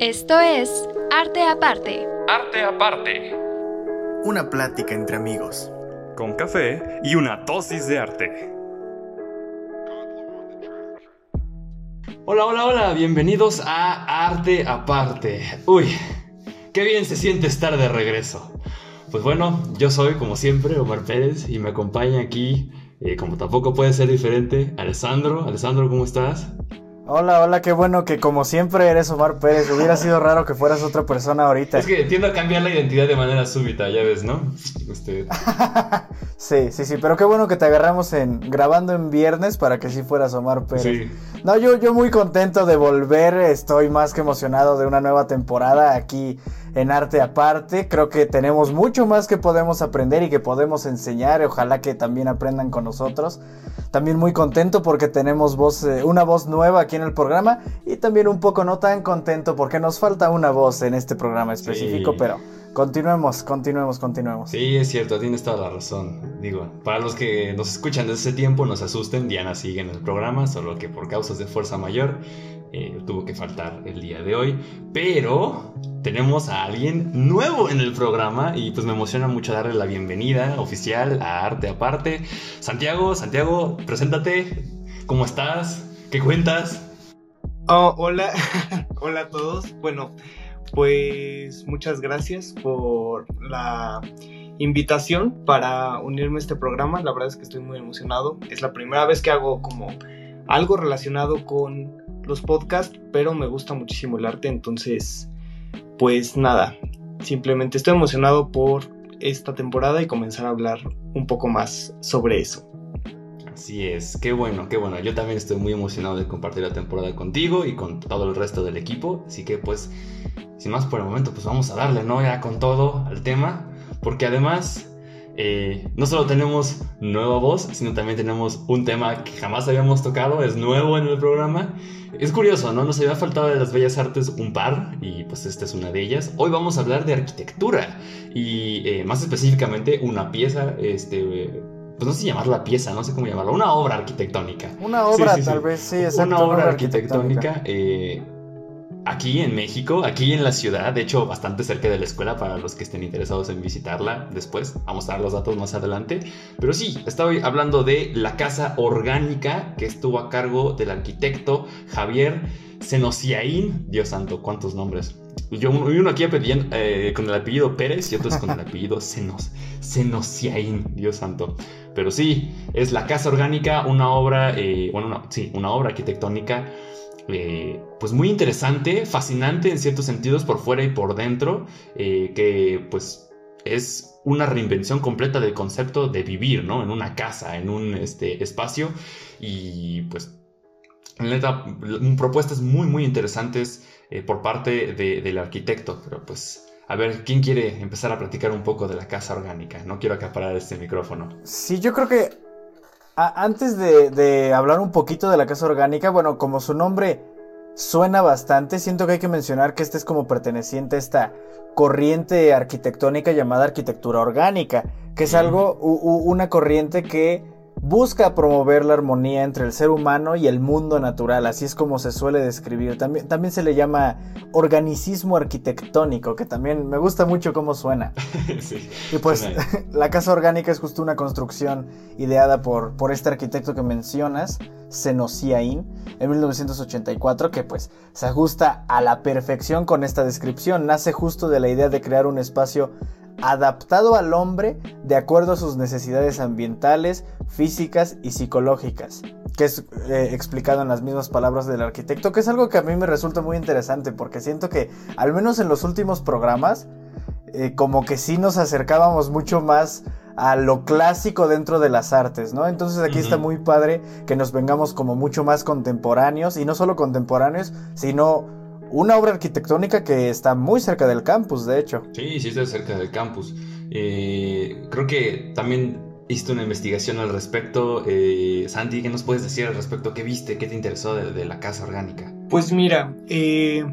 Esto es Arte Aparte. Arte Aparte. Una plática entre amigos. Con café y una dosis de arte. Hola, hola, hola, bienvenidos a Arte Aparte. Uy, qué bien se siente estar de regreso. Pues bueno, yo soy como siempre Omar Pérez y me acompaña aquí, eh, como tampoco puede ser diferente, Alessandro. Alessandro, ¿cómo estás? Hola, hola, qué bueno que como siempre eres Omar Pérez. Hubiera sido raro que fueras otra persona ahorita. Es que tiendo a cambiar la identidad de manera súbita, ya ves, ¿no? Este... sí, sí, sí, pero qué bueno que te agarramos en grabando en viernes para que sí fueras Omar Pérez. Sí. No, yo, yo muy contento de volver, estoy más que emocionado de una nueva temporada aquí en Arte Aparte. Creo que tenemos mucho más que podemos aprender y que podemos enseñar. Ojalá que también aprendan con nosotros. También muy contento porque tenemos voz, eh, una voz nueva aquí en el programa y también un poco no tan contento porque nos falta una voz en este programa específico, pero continuemos, continuemos, continuemos. Sí, es cierto, tienes toda la razón. Digo, para los que nos escuchan desde ese tiempo, no se asusten, Diana sigue en el programa, solo que por causas de fuerza mayor eh, tuvo que faltar el día de hoy, pero tenemos a alguien nuevo en el programa y pues me emociona mucho darle la bienvenida oficial a Arte Aparte. Santiago, Santiago, preséntate, ¿cómo estás? ¿Qué cuentas? Oh, hola, hola a todos. Bueno, pues muchas gracias por la invitación para unirme a este programa. La verdad es que estoy muy emocionado. Es la primera vez que hago como algo relacionado con los podcasts, pero me gusta muchísimo el arte, entonces, pues nada, simplemente estoy emocionado por esta temporada y comenzar a hablar un poco más sobre eso. Así es, qué bueno, qué bueno. Yo también estoy muy emocionado de compartir la temporada contigo y con todo el resto del equipo. Así que pues, sin más por el momento, pues vamos a darle, ¿no? Ya con todo al tema. Porque además eh, no solo tenemos nueva voz, sino también tenemos un tema que jamás habíamos tocado, es nuevo en el programa. Es curioso, ¿no? Nos había faltado de las bellas artes un par, y pues esta es una de ellas. Hoy vamos a hablar de arquitectura, y eh, más específicamente una pieza, este... Pues no sé llamarla pieza, no sé cómo llamarla, una obra arquitectónica. Una obra, tal vez, sí, exacto. Una obra arquitectónica, eh, aquí en México, aquí en la ciudad, de hecho bastante cerca de la escuela para los que estén interesados en visitarla después. Vamos a dar los datos más adelante. Pero sí, estoy hablando de la casa orgánica que estuvo a cargo del arquitecto Javier Senociaín. Dios santo, cuántos nombres. Yo uno aquí eh, con el apellido Pérez y otros con el apellido Senos, Senociaín, Dios santo. Pero sí, es la casa orgánica, una obra, eh, bueno, sí, una obra arquitectónica eh, pues muy interesante, fascinante en ciertos sentidos por fuera y por dentro, eh, que pues es una reinvención completa del concepto de vivir, ¿no? En una casa, en un este, espacio y pues neta, propuestas muy muy interesantes por parte del arquitecto, pero pues a ver, ¿quién quiere empezar a platicar un poco de la casa orgánica? No quiero acaparar este micrófono. Sí, yo creo que antes de, hablar un poquito de la casa orgánica, bueno, como su nombre suena bastante, siento que hay que mencionar que este es como perteneciente a esta corriente arquitectónica llamada arquitectura orgánica, que es algo, una corriente que busca promover la armonía entre el ser humano y el mundo natural, así es como se suele describir. También, también se le llama organicismo arquitectónico, que también me gusta mucho cómo suena. y pues la casa orgánica es justo una construcción ideada por, por este arquitecto que mencionas, Senociaín, en 1984, que pues se ajusta a la perfección con esta descripción. Nace justo de la idea de crear un espacio adaptado al hombre de acuerdo a sus necesidades ambientales, físicas y psicológicas, que es eh, explicado en las mismas palabras del arquitecto, que es algo que a mí me resulta muy interesante porque siento que al menos en los últimos programas, eh, como que sí nos acercábamos mucho más a lo clásico dentro de las artes, ¿no? Entonces aquí está muy padre que nos vengamos como mucho más contemporáneos y no solo contemporáneos, sino una obra arquitectónica que está muy cerca del campus, de hecho. Sí, sí está cerca del campus. Eh, creo que también hiciste una investigación al respecto. Eh, Santi, ¿qué nos puedes decir al respecto? ¿Qué viste? ¿Qué te interesó de, la casa orgánica? Pues mira, eh,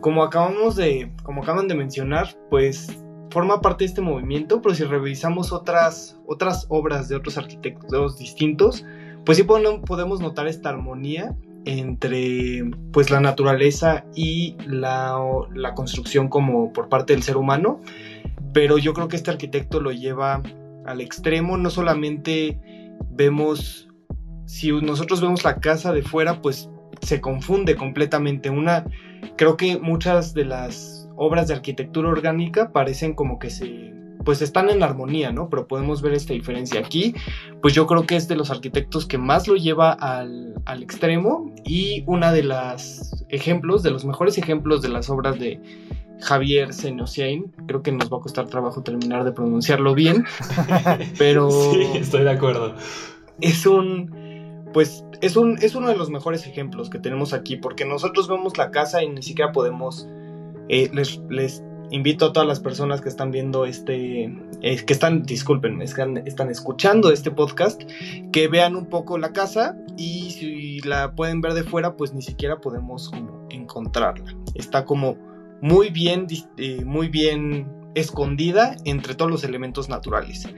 como acabamos de, como acaban de mencionar, pues forma parte de este movimiento, pero si revisamos otras, otras obras de otros arquitectos distintos, pues sí podemos notar esta armonía entre pues la naturaleza y la, la construcción como por parte del ser humano, pero yo creo que este arquitecto lo lleva al extremo, no solamente vemos, si nosotros vemos la casa de fuera, pues se confunde completamente. Una, creo que muchas de las obras de arquitectura orgánica parecen como que se pues están en armonía, ¿no? Pero podemos ver esta diferencia aquí. Pues yo creo que es de los arquitectos que más lo lleva al, al extremo y una de las ejemplos, de los mejores ejemplos de las obras de Javier Senosiain, creo que nos va a costar trabajo terminar de pronunciarlo bien, pero... Sí, estoy de acuerdo. Es un, pues es, un, es uno de los mejores ejemplos que tenemos aquí, porque nosotros vemos la casa y ni siquiera podemos, eh, les, les, invito a todas las personas que están viendo este, eh, que están, disculpen, están, están escuchando este podcast, que vean un poco la casa y si la pueden ver de fuera, pues ni siquiera podemos como encontrarla. Está como muy bien, eh, muy bien escondida entre todos los elementos naturales.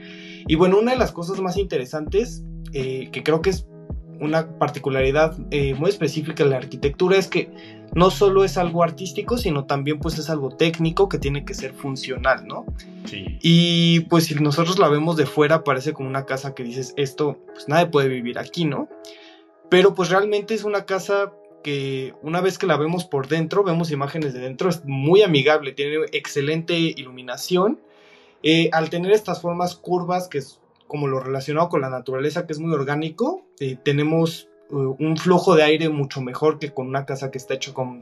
Y bueno, una de las cosas más interesantes, eh, que creo que es una particularidad eh, muy específica de la arquitectura, es que no solo es algo artístico, sino también pues es algo técnico que tiene que ser funcional, ¿no? Sí. Y pues si nosotros la vemos de fuera, parece como una casa que dices, esto, pues nadie puede vivir aquí, ¿no? Pero pues realmente es una casa que una vez que la vemos por dentro, vemos imágenes de dentro, es muy amigable, tiene excelente iluminación. Eh, al tener estas formas curvas, que como lo relacionado con la naturaleza, que es muy orgánico, eh, tenemos uh, un flujo de aire mucho mejor que con una casa que está hecha con,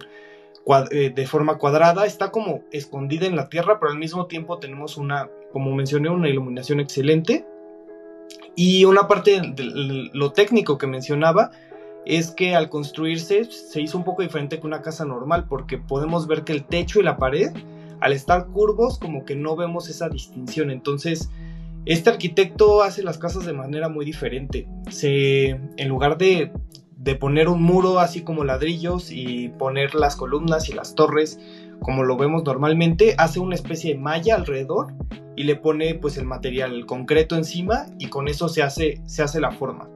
eh, de forma cuadrada. Está como escondida en la tierra, pero al mismo tiempo tenemos una, como mencioné, una iluminación excelente. Y una parte de lo técnico que mencionaba, es que al construirse se hizo un poco diferente que una casa normal porque podemos ver que el techo y la pared al estar curvos como que no vemos esa distinción entonces este arquitecto hace las casas de manera muy diferente en lugar de, poner un muro así como ladrillos y poner las columnas y las torres como lo vemos normalmente hace una especie de malla alrededor y le pone pues el material concreto encima y con eso se hace se hace la forma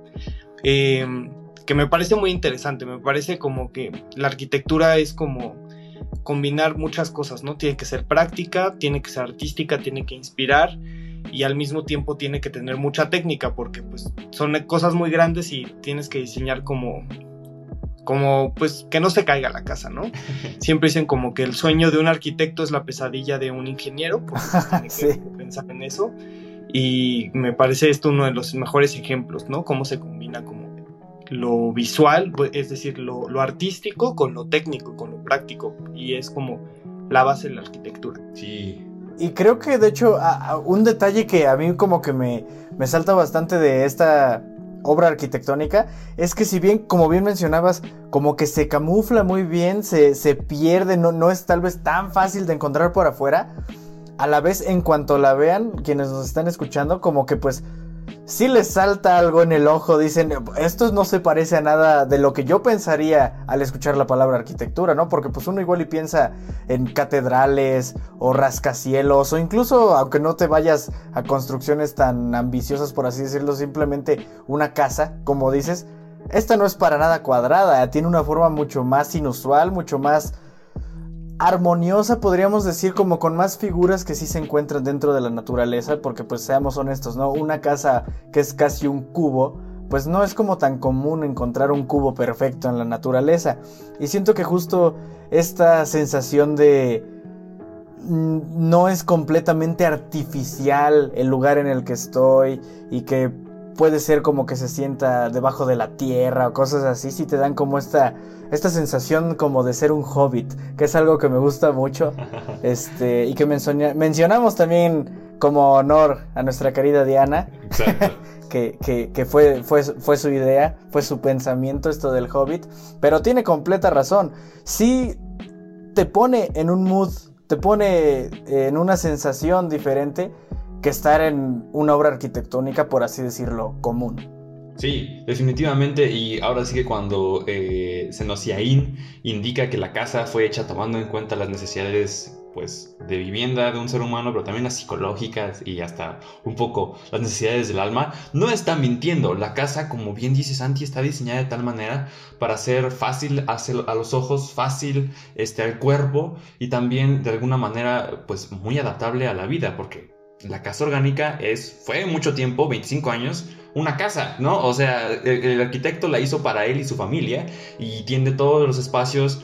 eh, que me parece muy interesante, me parece como que la arquitectura es como combinar muchas cosas, ¿no? Tiene que ser práctica, tiene que ser artística, tiene que inspirar y al mismo tiempo tiene que tener mucha técnica porque pues son cosas muy grandes y tienes que diseñar como como pues que no se caiga la casa, ¿no? Siempre dicen como que el sueño de un arquitecto es la pesadilla de un ingeniero, pues tiene que pensar en eso y me parece esto uno de los mejores ejemplos, ¿no? Cómo se combina como lo visual, pues, es decir, lo, artístico con lo técnico, con lo práctico, y es como la base de la arquitectura. Sí. Y creo que de hecho un detalle que a mí como que me, me salta bastante de esta obra arquitectónica es que si bien, como bien mencionabas, como que se camufla muy bien, se, se pierde, no, no es tal vez tan fácil de encontrar por afuera, a la vez en cuanto la vean, quienes nos están escuchando, como que pues si les salta algo en el ojo, dicen, esto no se parece a nada de lo que yo pensaría al escuchar la palabra arquitectura, ¿no? Porque pues uno igual y piensa en catedrales o rascacielos o incluso, aunque no te vayas a construcciones tan ambiciosas, por así decirlo, simplemente una casa, como dices, esta no es para nada cuadrada, tiene una forma mucho más inusual, mucho más armoniosa, podríamos decir, como con más figuras que sí se encuentran dentro de la naturaleza, porque pues seamos honestos, ¿no? Una casa que es casi un cubo, pues no es como tan común encontrar un cubo perfecto en la naturaleza. Y siento que justo esta sensación de mm, no es completamente artificial el lugar en el que estoy y que puede ser como que se sienta debajo de la tierra o cosas así, si te dan como esta, esta sensación como de ser un hobbit, que es algo que me gusta mucho, este, y que mencionamos también como honor a nuestra querida Diana, que, que, que fue, fue, fue su idea, fue su pensamiento esto del hobbit, pero tiene completa razón, si te pone en un mood, te pone en una sensación diferente, que estar en una obra arquitectónica, por así decirlo, común. Sí, definitivamente. Y ahora sí que cuando eh, Senosiaín indica que la casa fue hecha tomando en cuenta las necesidades pues de vivienda de un ser humano, pero también las psicológicas y hasta un poco las necesidades del alma, no está mintiendo. La casa, como bien dice Santi, está diseñada de tal manera para ser fácil a los ojos, fácil este, al cuerpo y también de alguna manera pues muy adaptable a la vida, porque la casa orgánica es, fue mucho tiempo, 25 años, una casa, ¿no? O sea, el, arquitecto la hizo para él y su familia y tiene todos los espacios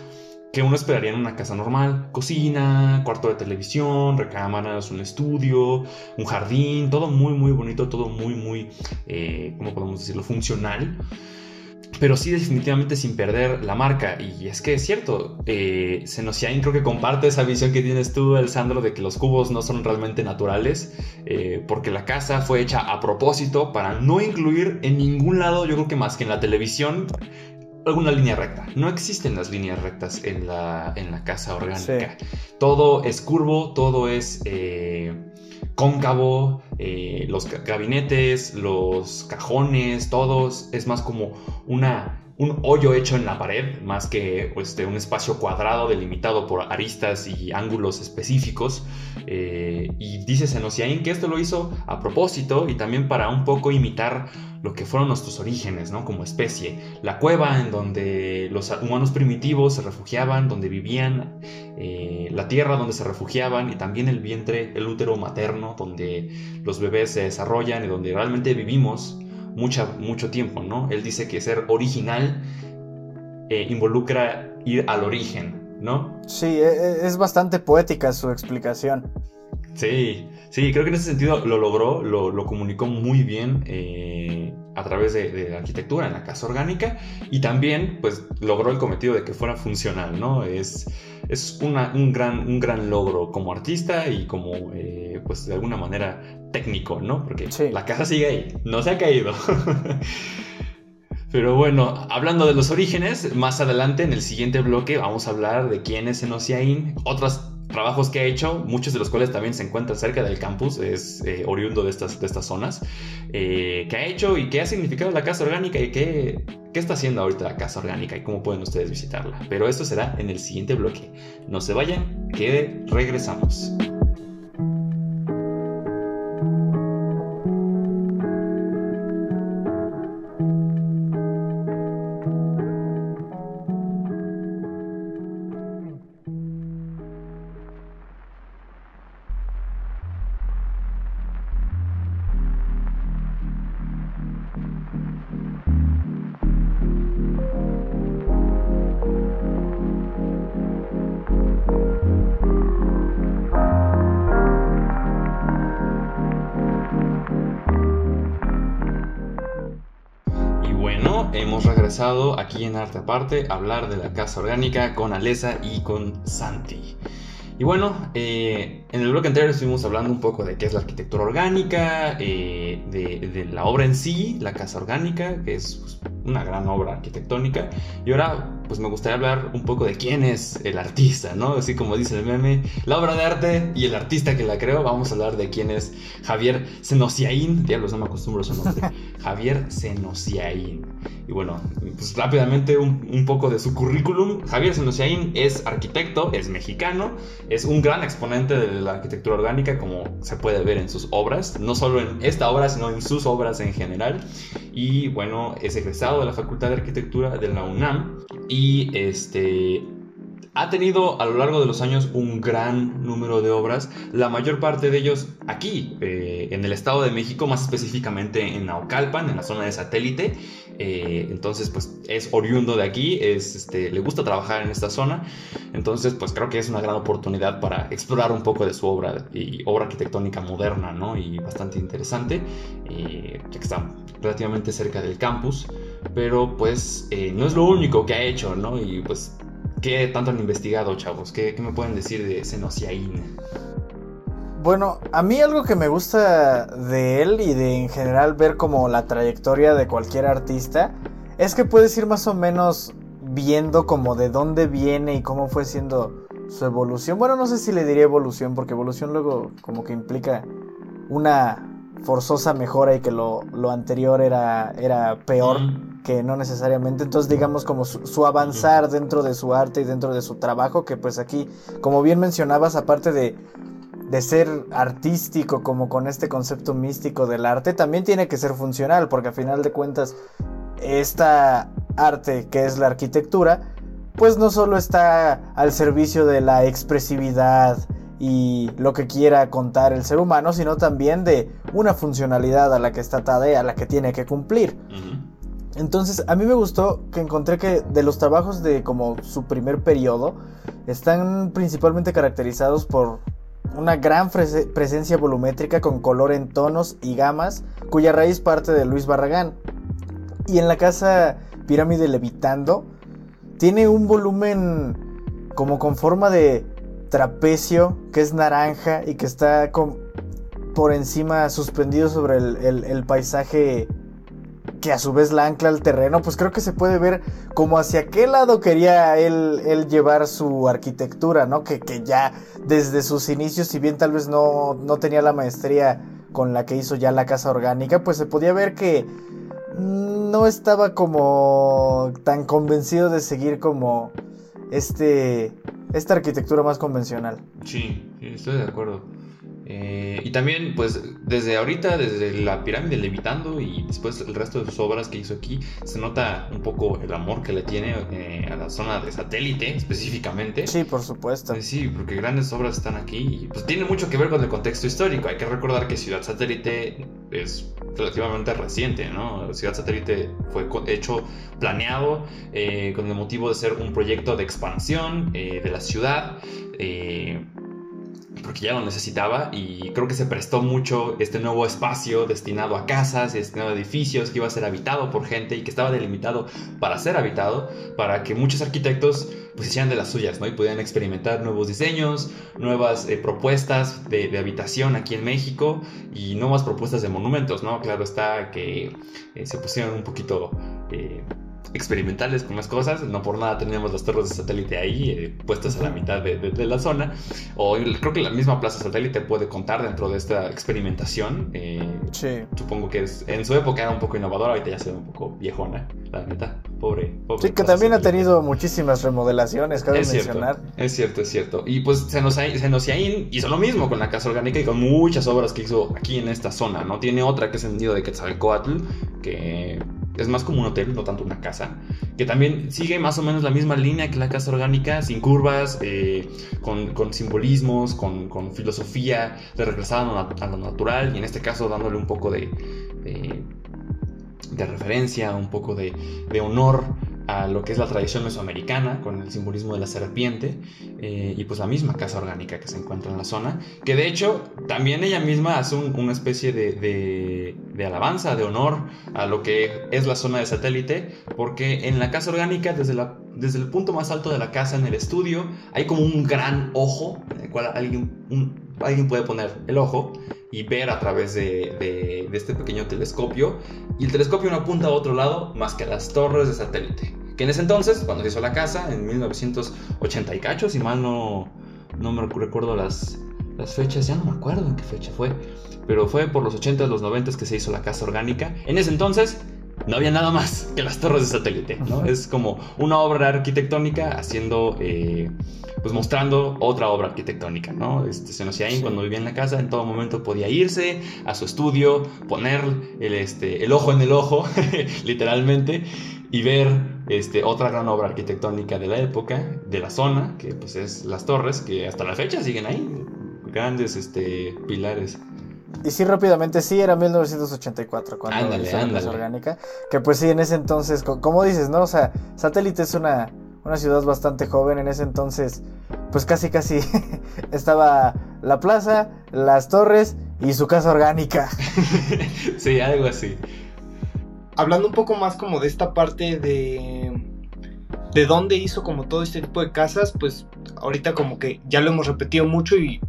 que uno esperaría en una casa normal. Cocina, cuarto de televisión, recámaras, un estudio, un jardín, todo muy, muy bonito, todo muy, muy, eh, ¿cómo podemos decirlo?, funcional. Pero sí definitivamente sin perder la marca. Y es que es cierto, eh, creo que comparte esa visión que tienes tú, El Sandro, de que los cubos no son realmente naturales, eh, porque la casa fue hecha a propósito para no incluir en ningún lado, yo creo que más que en la televisión, alguna línea recta. No existen las líneas rectas en la, en la casa orgánica. Todo es curvo, todo es eh, cóncavo, eh, los gabinetes, los cajones, todos. Es más como una un hoyo hecho en la pared más que este, un espacio cuadrado delimitado por aristas y ángulos específicos. Eh, y dice Senociain que esto lo hizo a propósito y también para un poco imitar lo que fueron nuestros orígenes, ¿no? Como especie. La cueva en donde los humanos primitivos se refugiaban, donde vivían, eh, la tierra donde se refugiaban y también el vientre, el útero materno, donde los bebés se desarrollan y donde realmente vivimos mucho tiempo, ¿no? Él dice que ser original eh, involucra ir al origen, ¿no? Sí, e, e, es bastante poética su explicación. Sí, sí, creo que en ese sentido lo logró, lo, comunicó muy bien eh, a través de, la arquitectura en la casa orgánica y también pues logró el cometido de que fuera funcional, ¿no? Es, es un, gran, un gran logro como artista y como eh, pues de alguna manera técnico, ¿no? Porque la casa sigue ahí, no se ha caído. Pero bueno, hablando de los orígenes, más adelante en el siguiente bloque vamos a hablar de quién es Enociaín, otras trabajos que ha hecho, muchos de los cuales también se encuentran cerca del campus, es eh, oriundo de estas, de estas zonas, eh, que ha hecho y qué ha significado la casa orgánica y qué, qué está haciendo ahorita la casa orgánica y cómo pueden ustedes visitarla. Pero esto será en el siguiente bloque. No se vayan, que regresamos. Aquí en Arte Aparte hablar de la casa orgánica con Alesa y con Santi. Y bueno, eh, en el bloque anterior estuvimos hablando un poco de qué es la arquitectura orgánica, eh, de, la obra en sí, la casa orgánica, que es pues, una gran obra arquitectónica. Y ahora, pues me gustaría hablar un poco de quién es el artista, ¿no? Así como dice el meme, la obra de arte y el artista que la creó. Vamos a hablar de quién es Javier Senociaín. Diablos, no me acostumbro a su nombre. Javier Senociaín. Y bueno, pues rápidamente un, poco de su currículum. Javier Senociaín es arquitecto, es mexicano, es un gran exponente de la arquitectura orgánica, como se puede ver en sus obras, no solo en esta obra, sino en sus obras en general. Y bueno, es egresado de la Facultad de Arquitectura de la UNAM y este ha tenido a lo largo de los años un gran número de obras, la mayor parte de ellos aquí, eh, en el Estado de México, más específicamente en Naucalpan, en la zona de satélite. Eh, entonces, pues es oriundo de aquí, es, este, le gusta trabajar en esta zona. Entonces, pues creo que es una gran oportunidad para explorar un poco de su obra y obra arquitectónica moderna, ¿no? Y bastante interesante, eh, ya que está relativamente cerca del campus. Pero pues no es lo único que ha hecho, ¿no? Y pues ¿Qué tanto han investigado, chavos? ¿Qué, me pueden decir de Senociaín? Bueno, a mí algo que me gusta de él y de en general ver como la trayectoria de cualquier artista es que puedes ir más o menos viendo como de dónde viene y cómo fue siendo su evolución. Bueno, no sé si le diría evolución porque evolución luego como que implica una forzosa mejora y que lo, lo anterior era, era peor que no necesariamente. Entonces, digamos, como su, avanzar dentro de su arte y dentro de su trabajo, que pues aquí, como bien mencionabas, aparte de, de ser artístico, como con este concepto místico del arte, también tiene que ser funcional, porque a final de cuentas, esta arte que es la arquitectura, pues no solo está al servicio de la expresividad, y lo que quiera contar el ser humano, sino también de una funcionalidad a la que está atada y a la que tiene que cumplir. Entonces, a mí me gustó que encontré que de los trabajos de como su primer periodo, están principalmente caracterizados por una gran presencia volumétrica con color en tonos y gamas, cuya raíz parte de Luis Barragán. Y en la casa Pirámide Levitando, tiene un volumen como con forma de trapecio que es naranja y que está por encima suspendido sobre el, paisaje que a su vez la ancla al terreno, pues creo que se puede ver como hacia qué lado quería él, llevar su arquitectura, ¿no? Que, que, ya desde sus inicios, si bien tal vez no, no tenía la maestría con la que hizo ya la casa orgánica, pues se podía ver que no estaba como tan convencido de seguir como este esta arquitectura más convencional. Sí, estoy de acuerdo. Eh, y también, pues, desde ahorita, desde la pirámide levitando y después el resto de sus obras que hizo aquí, se nota un poco el amor que le tiene eh, a la zona de satélite específicamente. Sí, por supuesto. Eh, sí, porque grandes obras están aquí y pues tiene mucho que ver con el contexto histórico. Hay que recordar que Ciudad Satélite es relativamente reciente, ¿no? Ciudad Satélite fue hecho, planeado con el motivo de ser un proyecto de expansión de la ciudad porque ya lo necesitaba y creo que se prestó mucho este nuevo espacio destinado a casas, destinado a edificios que iba a ser habitado por gente y que estaba delimitado para ser habitado, para que muchos arquitectos pues hicieran de las suyas, ¿no? Y pudieran experimentar nuevos diseños, nuevas eh, propuestas de, habitación aquí en México y nuevas propuestas de monumentos, ¿no? Claro está que eh, se pusieron un poquito... Eh, experimentales con las cosas. No por nada teníamos las torres de satélite ahí, eh, puestas a la mitad de, la zona. O creo que la misma plaza satélite puede contar dentro de esta experimentación. Eh, sí. Supongo que es, en su época era un poco innovadora, ahorita ya se ve un poco viejona, la neta. Pobre, pobre. Sí, que también ha tenido muchísimas remodelaciones, cabe es mencionar. Cierto, es cierto, es cierto. Y pues Senociaín hizo lo mismo con la Casa Orgánica y con muchas obras que hizo aquí en esta zona, ¿no? Tiene otra que es el nido de Quetzalcoatl, que es más como un hotel, no tanto una casa, que también sigue más o menos la misma línea que la casa orgánica, sin curvas, eh, con, simbolismos, con, filosofía de regresar a lo, natural y en este caso dándole un poco de, de, referencia, un poco de, de honor a lo que es la tradición mesoamericana con el simbolismo de la serpiente eh, y pues la misma casa orgánica que se encuentra en la zona que de hecho también ella misma hace una especie de, de, alabanza de honor a lo que es la zona de satélite porque en la casa orgánica desde, la, desde el punto más alto de la casa en el estudio hay como un gran ojo en el cual alguien, alguien puede poner el ojo y ver a través de, de, este pequeño telescopio. Y el telescopio no apunta a otro lado más que a las torres de satélite. Que en ese entonces, cuando se hizo la casa, en 1980 y cacho, si mal no, no me recuerdo las, las fechas, ya no me acuerdo en qué fecha fue, pero fue por los 80 los 90 que se hizo la casa orgánica. En ese entonces no había nada más que las torres de satélite, ¿no? Es como una obra arquitectónica haciendo, eh, pues mostrando otra obra arquitectónica, ¿no? Este, Senociaín cuando vivía en la casa en todo momento podía irse a su estudio, poner el, este, el ojo en el ojo, literalmente, y ver este, otra gran obra arquitectónica de la época, de la zona, que pues es las torres, que hasta la fecha siguen ahí, grandes este, pilares. Y sí, rápidamente, sí, era 1984 cuando ándale, ándale. orgánica. Que pues sí, en ese entonces, como dices, ¿no? O sea, Satélite es una, una ciudad bastante joven. En ese entonces, pues casi, casi estaba la plaza, las torres y su casa orgánica. sí, algo así. Hablando un poco más como de esta parte de de dónde hizo como todo este tipo de casas, pues ahorita como que ya lo hemos repetido mucho y,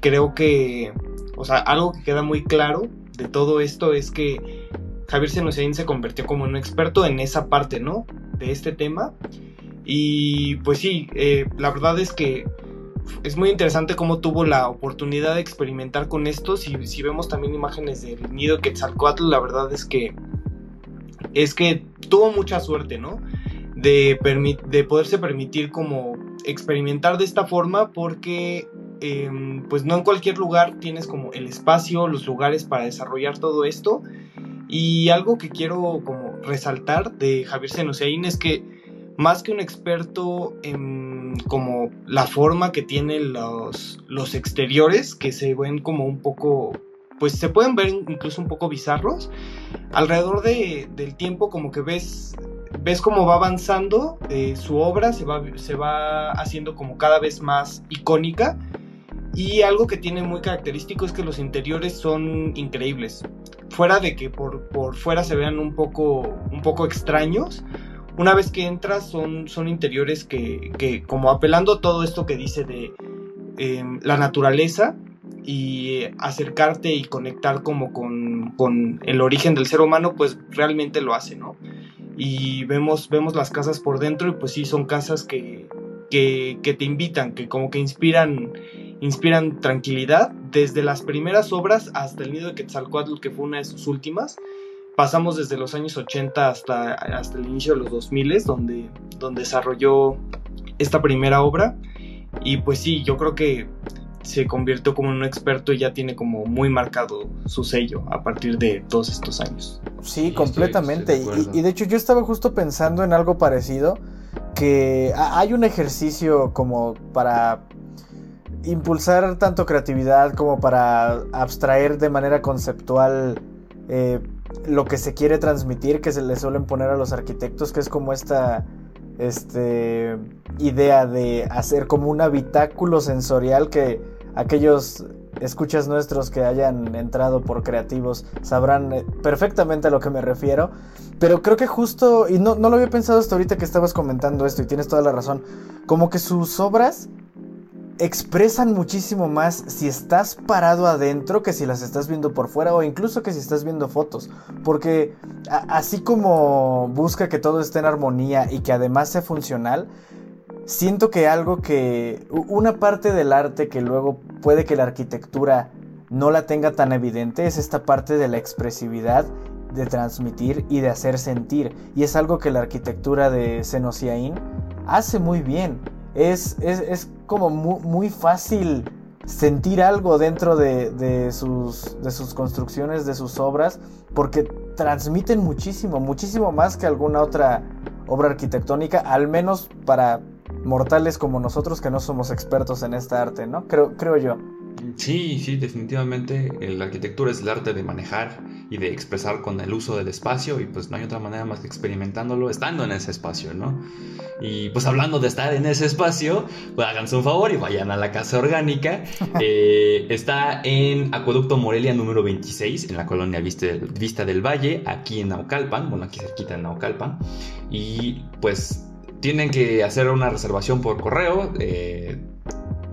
creo que o sea, algo que queda muy claro de todo esto es que Javier Senocén se convirtió como un experto en esa parte, ¿no? De este tema. Y pues sí, eh, la verdad es que es muy interesante cómo tuvo la oportunidad de experimentar con esto. Si, si vemos también imágenes del nido Quetzalcoatl, la verdad es que es que tuvo mucha suerte, ¿no? De, de poderse permitir como experimentar de esta forma porque em, pues no en cualquier lugar tienes como el espacio, los lugares para desarrollar todo esto. Y algo que quiero como resaltar de Javier Senosiaín es que más que un experto en como la forma que tienen los, los exteriores, que se ven como un poco, pues se pueden ver incluso un poco bizarros, alrededor de, del tiempo como que ves, ves cómo va avanzando eh, su obra, se va, se va haciendo como cada vez más icónica. Y algo que tiene muy característico es que los interiores son increíbles. Fuera de que por, por fuera se vean un poco, un poco extraños, una vez que entras son, son interiores que, como apelando a todo esto que dice de em, la naturaleza y acercarte y conectar como con, el origen del ser humano, pues realmente lo hace, ¿no? Y vemos, vemos las casas por dentro y pues sí, son casas que, que, que te invitan, que como que inspiran, inspiran tranquilidad, desde las primeras obras hasta el nido de Quetzalcoatl, que fue una de sus últimas, pasamos desde los años 80 hasta, hasta el inicio de los 2000, donde, donde desarrolló esta primera obra. Y pues sí, yo creo que se convirtió como en un experto y ya tiene como muy marcado su sello a partir de todos estos años. Sí, completamente. y, y, de hecho yo estaba justo pensando en algo parecido, que hay un ejercicio como para impulsar tanto creatividad como para abstraer de manera conceptual eh, lo que se quiere transmitir que se le suelen poner a los arquitectos, que es como esta este, idea de hacer como un habitáculo sensorial que aquellos escuchas nuestros que hayan entrado por creativos sabrán eh, perfectamente a lo que me refiero. Pero creo que justo, y no, no lo había pensado hasta ahorita que estabas comentando esto, y tienes toda la razón, como que sus obras expresan muchísimo más si estás parado adentro que si las estás viendo por fuera o incluso que si estás viendo fotos. Porque así como busca que todo esté en armonía y que además sea funcional, siento que algo que... Una parte del arte que luego puede que la arquitectura no la tenga tan evidente es esta parte de la expresividad de transmitir y de hacer sentir. Y es algo que la arquitectura de Senosiaín hace muy bien. Es, es, es como muy, fácil sentir algo dentro de, sus, de sus construcciones, de sus obras, porque transmiten muchísimo, muchísimo más que alguna otra obra arquitectónica, al menos para mortales como nosotros que no somos expertos en esta arte, ¿no? Creo, creo yo. Sí, sí, definitivamente la arquitectura es el arte de manejar y de expresar con el uso del espacio y pues no hay otra manera más que experimentándolo estando en ese espacio, ¿no? Y pues hablando de estar en ese espacio, pues háganse un favor y vayan a la Casa Orgánica. Eh, está en Acueducto Morelia número 26, en la colonia Vista, del Valle, aquí en Naucalpan, bueno, aquí cerquita en Naucalpan. Y pues tienen que hacer una reservación por correo. Eh,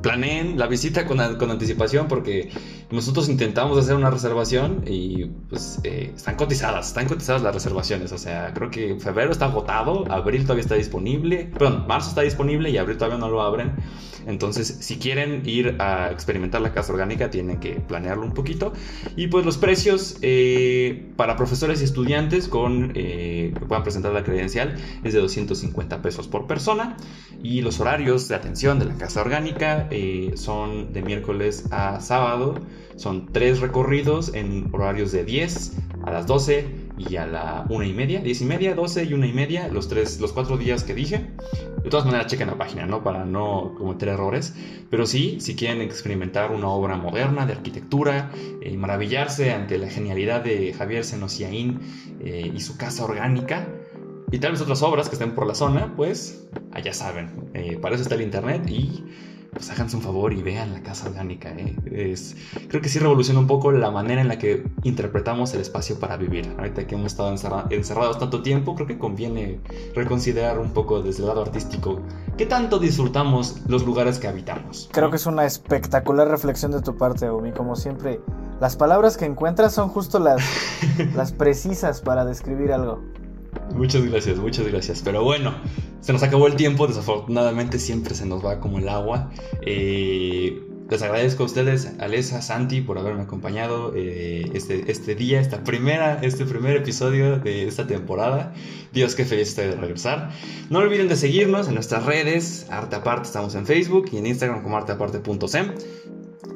planeen la visita con, con, anticipación porque nosotros intentamos hacer una reservación y pues eh, están cotizadas, están cotizadas las reservaciones, o sea, creo que febrero está agotado, abril todavía está disponible, perdón, marzo está disponible y abril todavía no lo abren, entonces si quieren ir a experimentar la casa orgánica tienen que planearlo un poquito. Y pues los precios eh, para profesores y estudiantes con eh, que puedan presentar la credencial es de 250 pesos por persona. Y los horarios de atención de la casa orgánica eh, son de miércoles a sábado. Son tres recorridos en horarios de 10 a las 12 y a la 1 y media, 10 y media, 12 y 1 y media, los, tres, los cuatro días que dije. De todas maneras, chequen la página, ¿no? Para no cometer errores. Pero sí, si quieren experimentar una obra moderna de arquitectura y maravillarse ante la genialidad de Javier Senosiaín eh, y su casa orgánica, y tal vez otras obras que estén por la zona, pues allá saben. Eh, para eso está el internet y pues háganse un favor y vean la casa orgánica. ¿eh? Es, creo que sí revoluciona un poco la manera en la que interpretamos el espacio para vivir. Ahorita que hemos estado encerrados tanto tiempo, creo que conviene reconsiderar un poco desde el lado artístico qué tanto disfrutamos los lugares que habitamos. Creo que es una espectacular reflexión de tu parte, Omi. Como siempre, las palabras que encuentras son justo las, las precisas para describir algo. Muchas gracias, muchas gracias. Pero bueno, se nos acabó el tiempo, desafortunadamente siempre se nos va como el agua. Eh, les agradezco a ustedes, Alesa, Santi, por haberme acompañado eh, este, este día, esta primera, este primer episodio de esta temporada. Dios, qué feliz estoy de regresar. No olviden de seguirnos en nuestras redes, Arte Aparte, estamos en Facebook y en Instagram como arteaparte.sem.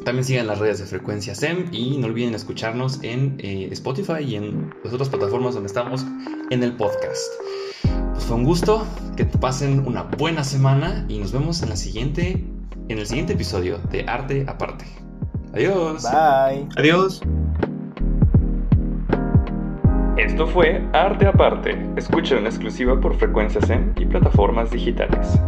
También sigan las redes de Frecuencia SEM y no olviden escucharnos en eh, Spotify y en las otras plataformas donde estamos en el podcast. Pues fue un gusto, que pasen una buena semana y nos vemos en la siguiente en el siguiente episodio de Arte Aparte. Adiós. Bye. Adiós. Esto fue Arte Aparte. Escucha en exclusiva por Frecuencia Zen y plataformas digitales.